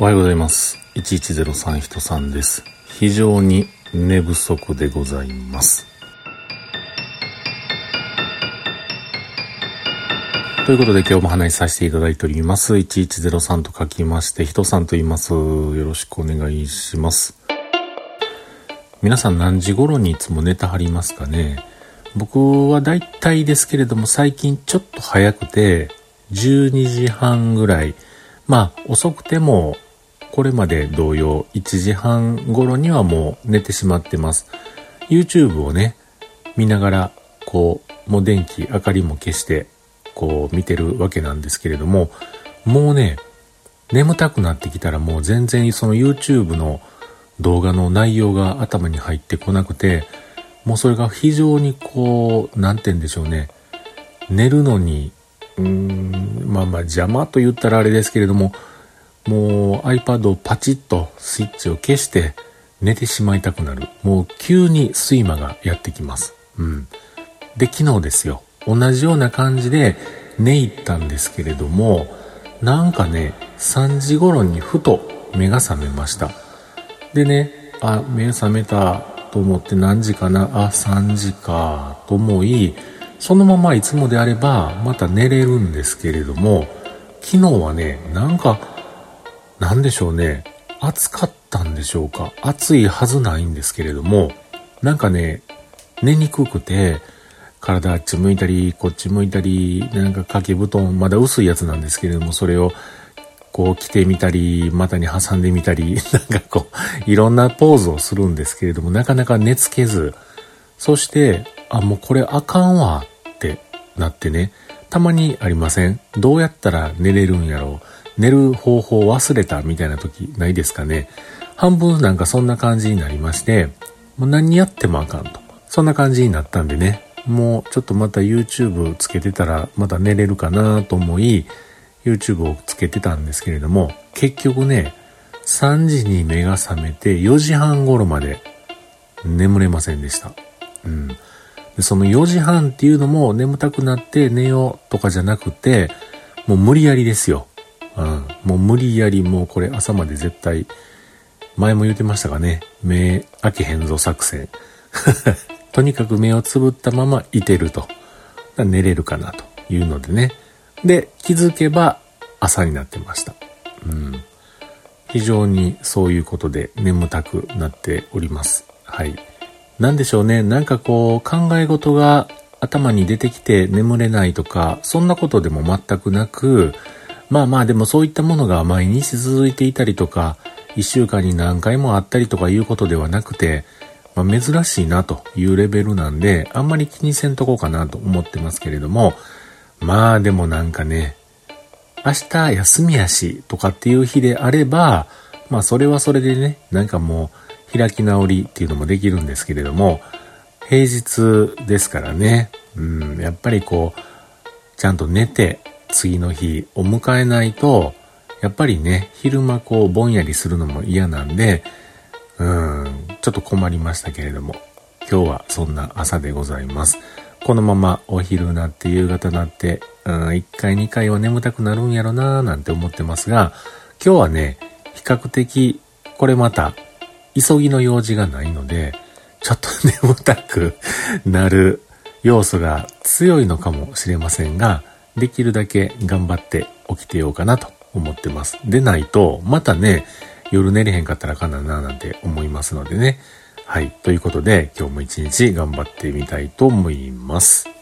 おはようございます。1103人さんです。非常に寝不足でございます。ということで今日も話しさせていただいております。1103と書きまして、人さんと言います。よろしくお願いします。皆さん何時頃にいつも寝たはりますかね？僕は大体ですけれども最近ちょっと早くて12時半ぐらいまあ遅くてもこれまで同様1時半頃にはもう寝てしまってます。YouTube をね、見ながら、こう、もう電気、明かりも消して、こう見てるわけなんですけれども、もうね、眠たくなってきたらもう全然その YouTube の動画の内容が頭に入ってこなくて、もうそれが非常にこう、なんて言うんでしょうね。寝るのに、うーん、まあまあ邪魔と言ったらあれですけれども、もう iPad をパチッとスイッチを消して寝てしまいたくなる。もう急に睡魔がやってきます。うん。で、昨日ですよ。同じような感じで寝入ったんですけれども、なんかね、3時頃にふと目が覚めました。でね、あ、目覚めたと思って何時かな、あ、3時かと思い、そのままいつもであればまた寝れるんですけれども、昨日はね、なんかなんでしょうね。暑かったんでしょうか。暑いはずないんですけれども、なんかね、寝にくくて、体あっち向いたり、こっち向いたり、なんか掛け布団、まだ薄いやつなんですけれども、それをこう着てみたり、股に挟んでみたり、なんかこう、いろんなポーズをするんですけれども、なかなか寝つけず、そして、あ、もうこれあかんわってなってね、たまにありません。どうやったら寝れるんやろう。寝る方法忘れたみたいな時ないですかね。半分なんかそんな感じになりまして、もう何やってもあかんと。そんな感じになったんでね、もうちょっとまた YouTube つけてたらまた寝れるかなと思い、YouTube をつけてたんですけれども、結局ね、3時に目が覚めて4時半頃まで眠れませんでした。うん。でその4時半っていうのも眠たくなって寝ようとかじゃなくて、もう無理やりですよ。うん。もう無理やりもうこれ朝まで絶対、前も言ってましたがね、目開けへんぞ作戦。とにかく目をつぶったままいてると。寝れるかなというのでね。で、気づけば朝になってました。うん。非常にそういうことで眠たくなっております。はい。なんでしょうね。なんかこう考え事が頭に出てきて眠れないとか、そんなことでも全くなく、まあまあでもそういったものが毎日続いていたりとか、一週間に何回もあったりとかいうことではなくて、まあ、珍しいなというレベルなんで、あんまり気にせんとこうかなと思ってますけれども、まあでもなんかね、明日休みやしとかっていう日であれば、まあそれはそれでね、なんかもう開き直りっていうのもできるんですけれども、平日ですからね、うん、やっぱりこう、ちゃんと寝て、次の日を迎えないと、やっぱりね、昼間こうぼんやりするのも嫌なんで、うん、ちょっと困りましたけれども、今日はそんな朝でございます。このままお昼なって夕方なって、うん、1回2回は眠たくなるんやろなーなんて思ってますが、今日はね、比較的、これまた、急ぎの用事がないので、ちょっと眠たくなる要素が強いのかもしれませんが、できるだけ頑張って起きてようかなと思ってます。でないと、またね、夜寝れへんかったらあかんななんて思いますのでね。はい。ということで、今日も一日頑張ってみたいと思います。